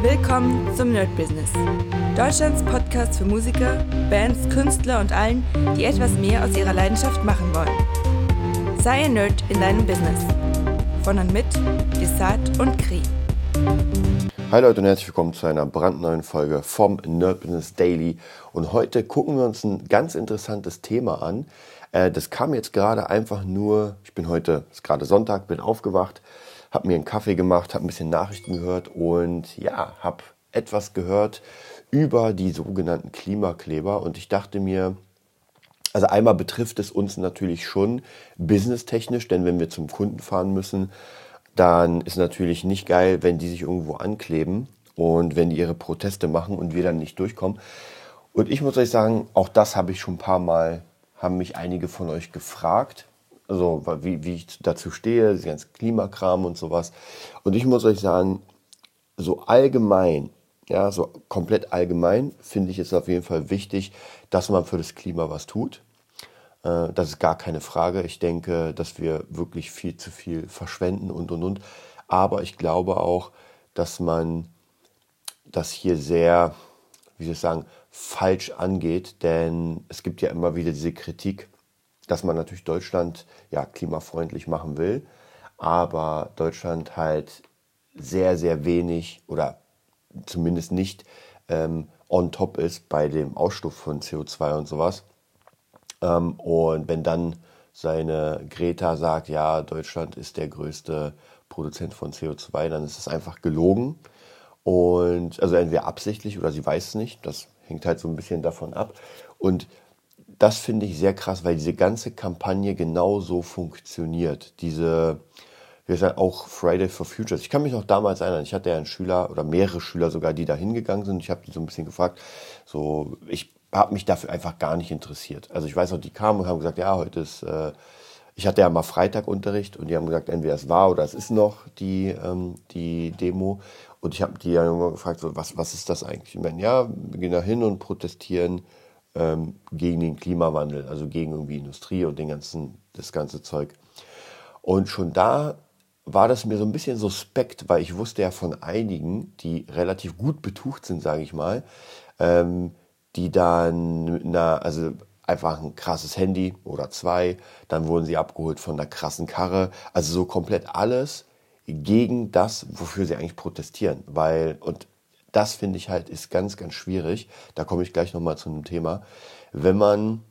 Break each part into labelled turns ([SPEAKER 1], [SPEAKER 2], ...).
[SPEAKER 1] Willkommen zum Nerd Business. Deutschlands Podcast für Musiker, Bands, Künstler und allen, die etwas mehr aus ihrer Leidenschaft machen wollen. Sei ein Nerd in deinem Business. Von und mit Desart und Kri.
[SPEAKER 2] Hi Leute und herzlich willkommen zu einer brandneuen Folge vom Nerd Business Daily. Und heute gucken wir uns ein ganz interessantes Thema an. Äh, das kam jetzt gerade einfach nur, ich bin heute, ist gerade Sonntag, bin aufgewacht, habe mir einen Kaffee gemacht, habe ein bisschen Nachrichten gehört und ja, habe etwas gehört über die sogenannten Klimakleber und ich dachte mir, also einmal betrifft es uns natürlich schon businesstechnisch, denn wenn wir zum Kunden fahren müssen, dann ist natürlich nicht geil, wenn die sich irgendwo ankleben und wenn die ihre Proteste machen und wir dann nicht durchkommen. Und ich muss euch sagen, auch das habe ich schon ein paar Mal, haben mich einige von euch gefragt also wie, wie ich dazu stehe, das ganze Klimakram und sowas. Und ich muss euch sagen, so allgemein, ja, so komplett allgemein finde ich es auf jeden Fall wichtig, dass man für das Klima was tut. Äh, das ist gar keine Frage. Ich denke, dass wir wirklich viel zu viel verschwenden und und und. Aber ich glaube auch, dass man das hier sehr, wie soll ich sagen, falsch angeht, denn es gibt ja immer wieder diese Kritik, dass man natürlich Deutschland ja klimafreundlich machen will, aber Deutschland halt sehr, sehr wenig oder zumindest nicht ähm, on top ist bei dem Ausstoß von CO2 und sowas. Ähm, und wenn dann seine Greta sagt, ja, Deutschland ist der größte Produzent von CO2, dann ist es einfach gelogen. Und also entweder absichtlich oder sie weiß es nicht. Das hängt halt so ein bisschen davon ab. Und das finde ich sehr krass, weil diese ganze Kampagne genau so funktioniert. Diese, wir sagen auch Friday for Futures. Ich kann mich noch damals erinnern, ich hatte ja einen Schüler oder mehrere Schüler sogar, die da hingegangen sind. Ich habe die so ein bisschen gefragt. So, ich habe mich dafür einfach gar nicht interessiert. Also ich weiß noch, die kamen und haben gesagt, ja, heute ist, äh, ich hatte ja mal Freitagunterricht und die haben gesagt, entweder es war oder es ist noch die, ähm, die Demo. Und ich habe die ja gefragt, so, was, was ist das eigentlich? Ich meine, ja, wir gehen da hin und protestieren ähm, gegen den Klimawandel, also gegen irgendwie Industrie und den ganzen, das ganze Zeug. Und schon da war das mir so ein bisschen suspekt, weil ich wusste ja von einigen, die relativ gut betucht sind, sage ich mal, ähm, die dann, na, also einfach ein krasses Handy oder zwei, dann wurden sie abgeholt von einer krassen Karre, also so komplett alles gegen das, wofür sie eigentlich protestieren, weil und das finde ich halt ist ganz, ganz schwierig. Da komme ich gleich nochmal zu einem Thema. Wenn man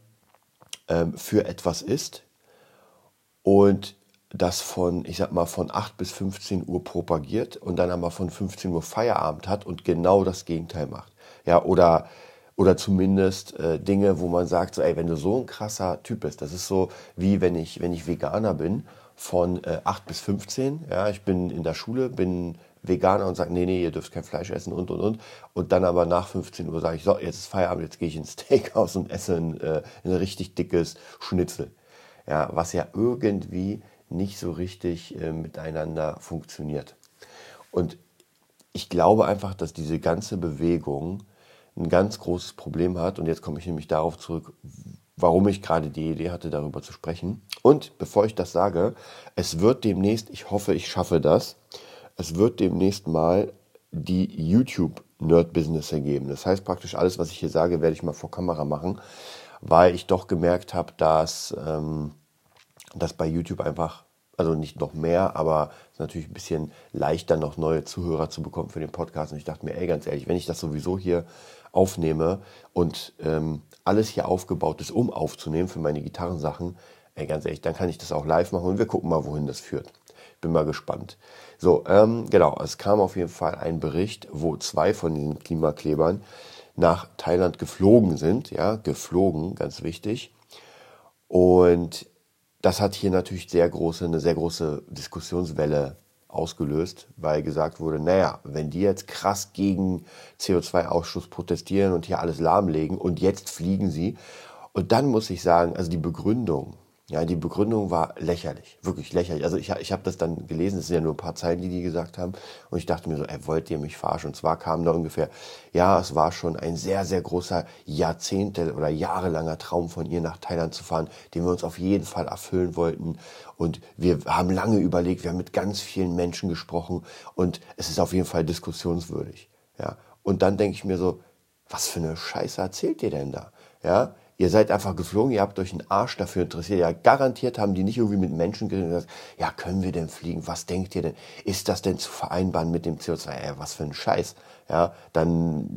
[SPEAKER 2] ähm, für etwas ist und das von, ich sag mal, von 8 bis 15 Uhr propagiert und dann aber von 15 Uhr Feierabend hat und genau das Gegenteil macht. Ja, oder, oder zumindest äh, Dinge, wo man sagt, so, ey, wenn du so ein krasser Typ bist, das ist so wie wenn ich, wenn ich Veganer bin von äh, 8 bis 15, ja, ich bin in der Schule, bin Veganer und sagt, nee, nee, ihr dürft kein Fleisch essen und, und, und. Und dann aber nach 15 Uhr sage ich, so, jetzt ist Feierabend, jetzt gehe ich ins Steakhouse und esse ein, äh, ein richtig dickes Schnitzel. Ja, was ja irgendwie nicht so richtig äh, miteinander funktioniert. Und ich glaube einfach, dass diese ganze Bewegung ein ganz großes Problem hat. Und jetzt komme ich nämlich darauf zurück, warum ich gerade die Idee hatte, darüber zu sprechen. Und bevor ich das sage, es wird demnächst, ich hoffe, ich schaffe das, es wird demnächst mal die YouTube Nerd Business ergeben. Das heißt praktisch alles, was ich hier sage, werde ich mal vor Kamera machen, weil ich doch gemerkt habe, dass, ähm, dass bei YouTube einfach, also nicht noch mehr, aber es natürlich ein bisschen leichter, noch neue Zuhörer zu bekommen für den Podcast. Und ich dachte mir, ey, ganz ehrlich, wenn ich das sowieso hier aufnehme und ähm, alles hier aufgebaut ist, um aufzunehmen für meine Gitarrensachen, ey, ganz ehrlich, dann kann ich das auch live machen und wir gucken mal, wohin das führt. Bin mal gespannt. So, ähm, genau, es kam auf jeden Fall ein Bericht, wo zwei von den Klimaklebern nach Thailand geflogen sind, ja, geflogen, ganz wichtig. Und das hat hier natürlich sehr große, eine sehr große Diskussionswelle ausgelöst, weil gesagt wurde, naja, wenn die jetzt krass gegen CO2-Ausstoß protestieren und hier alles lahmlegen und jetzt fliegen sie. Und dann muss ich sagen, also die Begründung, ja, die Begründung war lächerlich, wirklich lächerlich. Also ich, ich habe das dann gelesen, es sind ja nur ein paar Zeilen, die die gesagt haben. Und ich dachte mir so, ey, wollt ihr mich verarschen? Und zwar kam da ungefähr, ja, es war schon ein sehr, sehr großer Jahrzehnte oder jahrelanger Traum von ihr nach Thailand zu fahren, den wir uns auf jeden Fall erfüllen wollten. Und wir haben lange überlegt, wir haben mit ganz vielen Menschen gesprochen und es ist auf jeden Fall diskussionswürdig. Ja, und dann denke ich mir so, was für eine Scheiße erzählt ihr denn da? Ja, Ihr seid einfach geflogen, ihr habt euch einen Arsch dafür interessiert. Ja, garantiert haben die nicht irgendwie mit Menschen geredet. Ja, können wir denn fliegen? Was denkt ihr denn? Ist das denn zu vereinbaren mit dem CO2? Ja, was für ein Scheiß. Ja, dann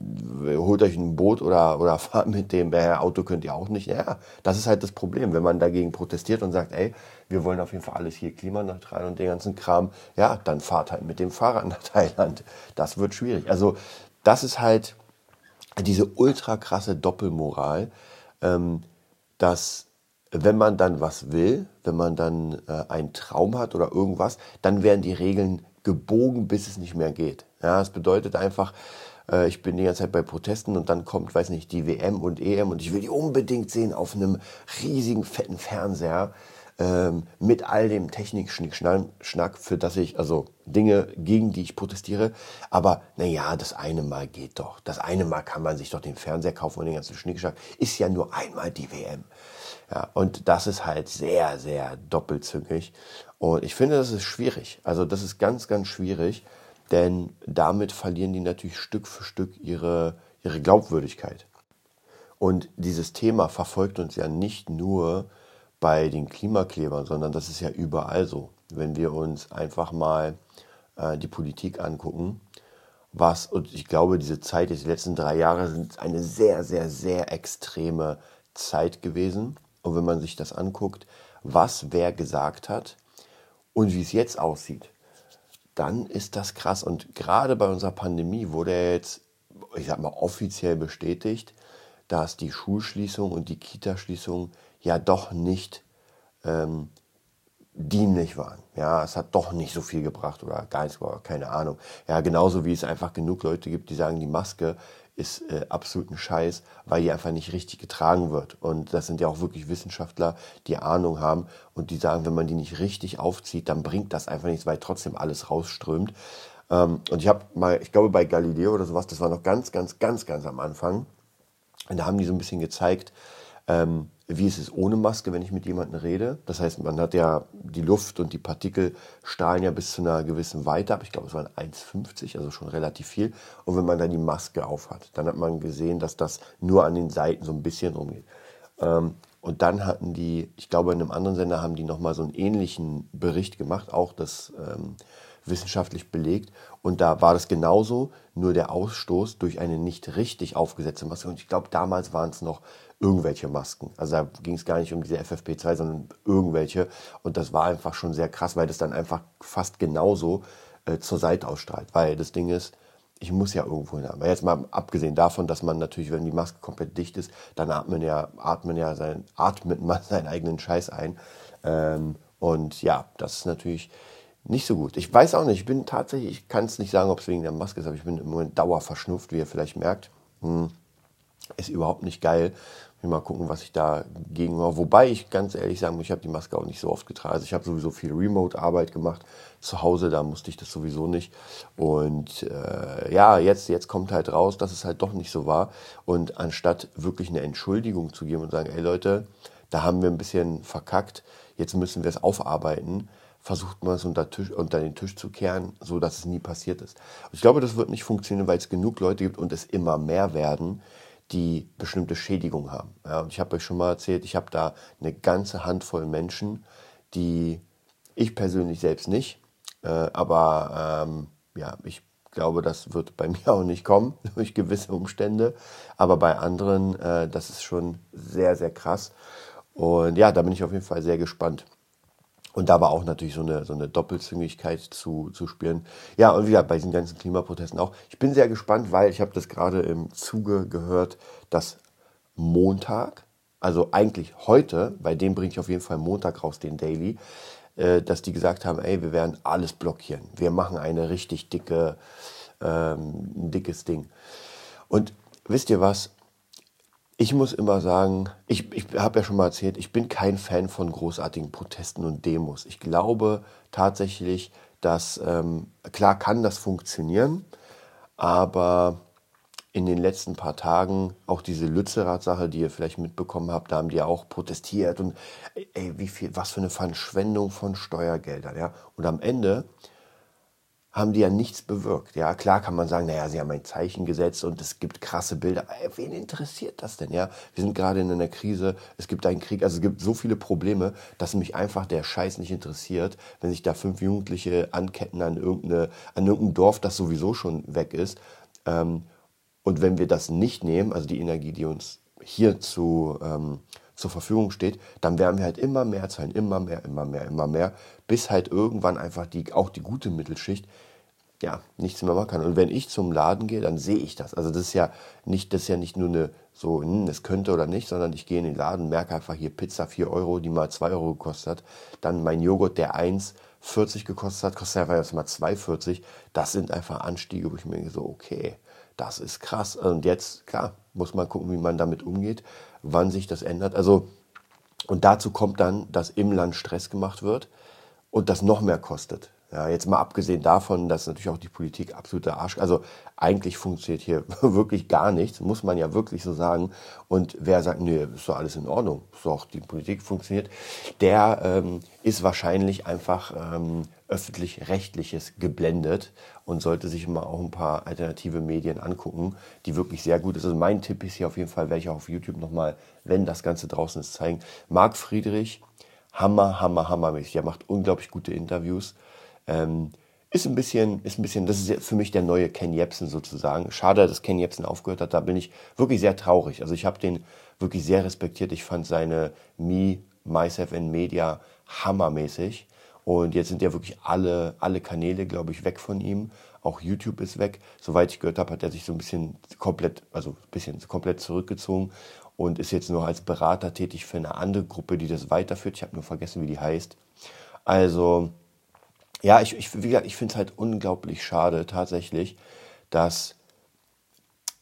[SPEAKER 2] holt euch ein Boot oder, oder fahrt mit dem äh, Auto könnt ihr auch nicht. Ja, das ist halt das Problem, wenn man dagegen protestiert und sagt, ey, wir wollen auf jeden Fall alles hier klimaneutral und den ganzen Kram. Ja, dann fahrt halt mit dem Fahrrad nach Thailand. Das wird schwierig. Also, das ist halt diese ultra krasse Doppelmoral, dass wenn man dann was will, wenn man dann äh, einen Traum hat oder irgendwas, dann werden die Regeln gebogen, bis es nicht mehr geht. Ja, das bedeutet einfach, äh, ich bin die ganze Zeit bei Protesten und dann kommt, weiß nicht, die WM und EM und ich will die unbedingt sehen auf einem riesigen, fetten Fernseher ähm, mit all dem Technik-Schnack, für das ich, also Dinge, gegen die ich protestiere. Aber naja, das eine Mal geht doch. Das eine Mal kann man sich doch den Fernseher kaufen und den ganzen Schnickschnack. Ist ja nur einmal die WM. Ja, und das ist halt sehr, sehr doppelzüngig. Und ich finde, das ist schwierig. Also das ist ganz, ganz schwierig, denn damit verlieren die natürlich Stück für Stück ihre, ihre Glaubwürdigkeit. Und dieses Thema verfolgt uns ja nicht nur bei den Klimaklebern, sondern das ist ja überall so. Wenn wir uns einfach mal äh, die Politik angucken, was, und ich glaube, diese Zeit, die letzten drei Jahre sind eine sehr, sehr, sehr extreme Zeit gewesen. Und wenn man sich das anguckt, was wer gesagt hat und wie es jetzt aussieht, dann ist das krass. Und gerade bei unserer Pandemie wurde jetzt, ich sag mal, offiziell bestätigt, dass die Schulschließung und die Kitaschließung ja doch nicht ähm, dienlich waren. Ja, es hat doch nicht so viel gebracht oder gar nichts, keine Ahnung. Ja, genauso wie es einfach genug Leute gibt, die sagen, die Maske ist äh, absolut ein Scheiß, weil die einfach nicht richtig getragen wird. Und das sind ja auch wirklich Wissenschaftler, die Ahnung haben und die sagen, wenn man die nicht richtig aufzieht, dann bringt das einfach nichts, weil trotzdem alles rausströmt. Ähm, und ich habe mal, ich glaube bei Galileo oder sowas, das war noch ganz, ganz, ganz, ganz am Anfang. Und da haben die so ein bisschen gezeigt, ähm, wie ist es ohne Maske, wenn ich mit jemandem rede. Das heißt, man hat ja die Luft und die Partikel strahlen ja bis zu einer gewissen Weite ab. Ich glaube, es waren 1,50, also schon relativ viel. Und wenn man dann die Maske aufhat, dann hat man gesehen, dass das nur an den Seiten so ein bisschen rumgeht. Ähm, und dann hatten die, ich glaube, in einem anderen Sender haben die nochmal so einen ähnlichen Bericht gemacht, auch das ähm, wissenschaftlich belegt. Und da war das genauso, nur der Ausstoß durch eine nicht richtig aufgesetzte Maske. Und ich glaube, damals waren es noch irgendwelche Masken. Also da ging es gar nicht um diese FFP2, sondern irgendwelche. Und das war einfach schon sehr krass, weil das dann einfach fast genauso äh, zur Seite ausstrahlt. Weil das Ding ist, ich muss ja irgendwo hin. Aber jetzt mal abgesehen davon, dass man natürlich, wenn die Maske komplett dicht ist, dann atmet ja, atmet ja sein, atmet man seinen eigenen Scheiß ein. Ähm, und ja, das ist natürlich nicht so gut. Ich weiß auch nicht, ich bin tatsächlich, ich kann es nicht sagen, ob es wegen der Maske ist, aber ich bin im Moment dauerverschnupft, wie ihr vielleicht merkt. Hm, ist überhaupt nicht geil. Mal gucken, was ich da gegen mache. Wobei ich ganz ehrlich sagen muss, ich habe die Maske auch nicht so oft getragen. Also ich habe sowieso viel Remote-Arbeit gemacht. Zu Hause, da musste ich das sowieso nicht. Und äh, ja, jetzt, jetzt kommt halt raus, dass es halt doch nicht so war. Und anstatt wirklich eine Entschuldigung zu geben und sagen, ey Leute, da haben wir ein bisschen verkackt, jetzt müssen wir es aufarbeiten, versucht man es unter, Tisch, unter den Tisch zu kehren, so dass es nie passiert ist. Ich glaube, das wird nicht funktionieren, weil es genug Leute gibt und es immer mehr werden, die bestimmte Schädigung haben. Ja, und ich habe euch schon mal erzählt, ich habe da eine ganze Handvoll Menschen, die ich persönlich selbst nicht, äh, aber ähm, ja, ich glaube, das wird bei mir auch nicht kommen durch gewisse Umstände, aber bei anderen, äh, das ist schon sehr, sehr krass. Und ja, da bin ich auf jeden Fall sehr gespannt. Und da war auch natürlich so eine, so eine Doppelzüngigkeit zu, zu spüren. Ja, und wieder bei diesen ganzen Klimaprotesten auch. Ich bin sehr gespannt, weil ich habe das gerade im Zuge gehört, dass Montag, also eigentlich heute, bei dem bringe ich auf jeden Fall Montag raus, den Daily, äh, dass die gesagt haben, ey, wir werden alles blockieren. Wir machen eine richtig dicke, ähm, ein dickes Ding. Und wisst ihr was? Ich muss immer sagen, ich, ich habe ja schon mal erzählt, ich bin kein Fan von großartigen Protesten und Demos. Ich glaube tatsächlich, dass ähm, klar kann das funktionieren, aber in den letzten paar Tagen auch diese Lützerath-Sache, die ihr vielleicht mitbekommen habt, da haben die ja auch protestiert und ey, wie viel, was für eine Verschwendung von Steuergeldern, ja. Und am Ende haben die ja nichts bewirkt. Ja, klar kann man sagen, naja, sie haben ein Zeichen gesetzt und es gibt krasse Bilder. Aber wen interessiert das denn? Ja, wir sind gerade in einer Krise, es gibt einen Krieg, also es gibt so viele Probleme, dass mich einfach der Scheiß nicht interessiert, wenn sich da fünf Jugendliche anketten an, irgendeine, an irgendein Dorf, das sowieso schon weg ist. Ähm, und wenn wir das nicht nehmen, also die Energie, die uns hier zu, ähm, zur Verfügung steht, dann werden wir halt immer mehr zahlen, immer mehr, immer mehr, immer mehr, bis halt irgendwann einfach die, auch die gute Mittelschicht ja, nichts mehr machen kann. Und wenn ich zum Laden gehe, dann sehe ich das. Also das ist ja nicht, das ist ja nicht nur eine so, hm, es könnte oder nicht, sondern ich gehe in den Laden, merke einfach hier Pizza 4 Euro, die mal 2 Euro gekostet hat. Dann mein Joghurt, der 1,40 gekostet hat, kostet einfach jetzt mal 2,40. Das sind einfach Anstiege, wo ich mir so, okay, das ist krass. Und jetzt, klar, muss man gucken, wie man damit umgeht, wann sich das ändert. Also, und dazu kommt dann, dass im Land Stress gemacht wird und das noch mehr kostet. Ja, jetzt mal abgesehen davon, dass natürlich auch die Politik absoluter Arsch, also eigentlich funktioniert hier wirklich gar nichts, muss man ja wirklich so sagen. Und wer sagt, nö, ist doch alles in Ordnung, ist doch die Politik funktioniert, der ähm, ist wahrscheinlich einfach ähm, öffentlich-rechtliches geblendet und sollte sich mal auch ein paar alternative Medien angucken, die wirklich sehr gut ist. Also mein Tipp ist hier auf jeden Fall, werde ich auch auf YouTube nochmal, wenn das Ganze draußen ist, zeigen. Marc Friedrich, hammer, hammer, hammermäßig. Er macht unglaublich gute Interviews. Ähm, ist ein bisschen, ist ein bisschen, das ist für mich der neue Ken Jebsen sozusagen. Schade, dass Ken Jebsen aufgehört hat. Da bin ich wirklich sehr traurig. Also ich habe den wirklich sehr respektiert. Ich fand seine Me, Myself and Media hammermäßig. Und jetzt sind ja wirklich alle, alle Kanäle, glaube ich, weg von ihm. Auch YouTube ist weg. Soweit ich gehört habe, hat er sich so ein bisschen komplett, also ein bisschen komplett zurückgezogen und ist jetzt nur als Berater tätig für eine andere Gruppe, die das weiterführt. Ich habe nur vergessen, wie die heißt. Also, ja, ich, ich, ich finde es halt unglaublich schade tatsächlich, dass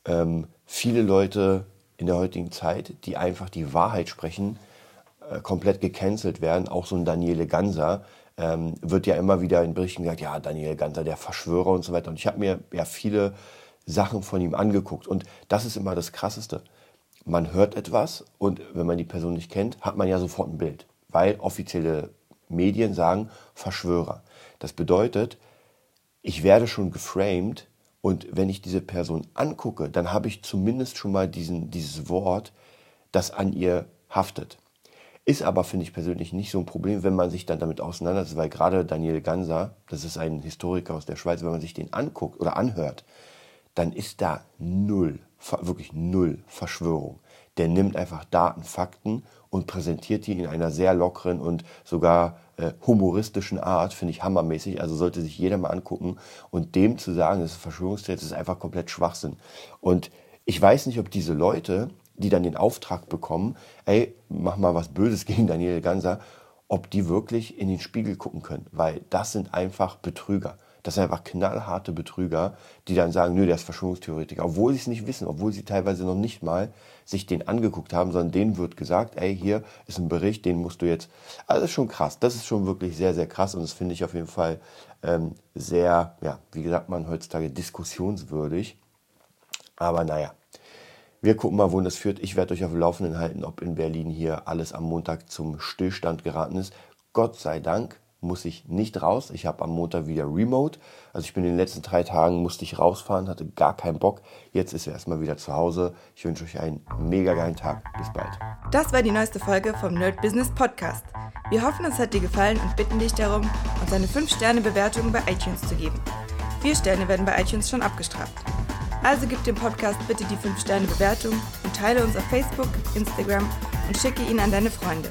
[SPEAKER 2] ähm, viele Leute in der heutigen Zeit, die einfach die Wahrheit sprechen, äh, komplett gecancelt werden. Auch so ein Daniele Ganser ähm, wird ja immer wieder in Berichten gesagt, ja, Daniele Ganser, der Verschwörer und so weiter. Und ich habe mir ja viele Sachen von ihm angeguckt. Und das ist immer das Krasseste. Man hört etwas und wenn man die Person nicht kennt, hat man ja sofort ein Bild. Weil offizielle Medien sagen Verschwörer. Das bedeutet, ich werde schon geframed und wenn ich diese Person angucke, dann habe ich zumindest schon mal diesen, dieses Wort, das an ihr haftet. Ist aber, finde ich persönlich, nicht so ein Problem, wenn man sich dann damit auseinandersetzt, weil gerade Daniel Ganser, das ist ein Historiker aus der Schweiz, wenn man sich den anguckt oder anhört, dann ist da null, wirklich null Verschwörung. Der nimmt einfach Daten, Fakten und präsentiert die in einer sehr lockeren und sogar äh, humoristischen Art, finde ich hammermäßig. Also sollte sich jeder mal angucken. Und dem zu sagen, das ist Verschwörungstheorie, ist einfach komplett Schwachsinn. Und ich weiß nicht, ob diese Leute, die dann den Auftrag bekommen, ey, mach mal was Böses gegen Daniel Ganser, ob die wirklich in den Spiegel gucken können. Weil das sind einfach Betrüger. Das sind einfach knallharte Betrüger, die dann sagen, nö, der ist Verschwörungstheoretiker, obwohl sie es nicht wissen, obwohl sie teilweise noch nicht mal sich den angeguckt haben, sondern denen wird gesagt, ey, hier ist ein Bericht, den musst du jetzt. Also das ist schon krass. Das ist schon wirklich sehr, sehr krass und das finde ich auf jeden Fall ähm, sehr, ja, wie gesagt man heutzutage, diskussionswürdig. Aber naja, wir gucken mal, wohin das führt. Ich werde euch auf dem Laufenden halten, ob in Berlin hier alles am Montag zum Stillstand geraten ist. Gott sei Dank muss ich nicht raus. Ich habe am Montag wieder Remote. Also ich bin in den letzten drei Tagen, musste ich rausfahren, hatte gar keinen Bock. Jetzt ist er erstmal wieder zu Hause. Ich wünsche euch einen mega geilen Tag. Bis bald.
[SPEAKER 1] Das war die neueste Folge vom Nerd Business Podcast. Wir hoffen, es hat dir gefallen und bitten dich darum, uns eine 5-Sterne-Bewertung bei iTunes zu geben. Vier Sterne werden bei iTunes schon abgestraft. Also gib dem Podcast bitte die 5-Sterne-Bewertung und teile uns auf Facebook, Instagram und schicke ihn an deine Freunde.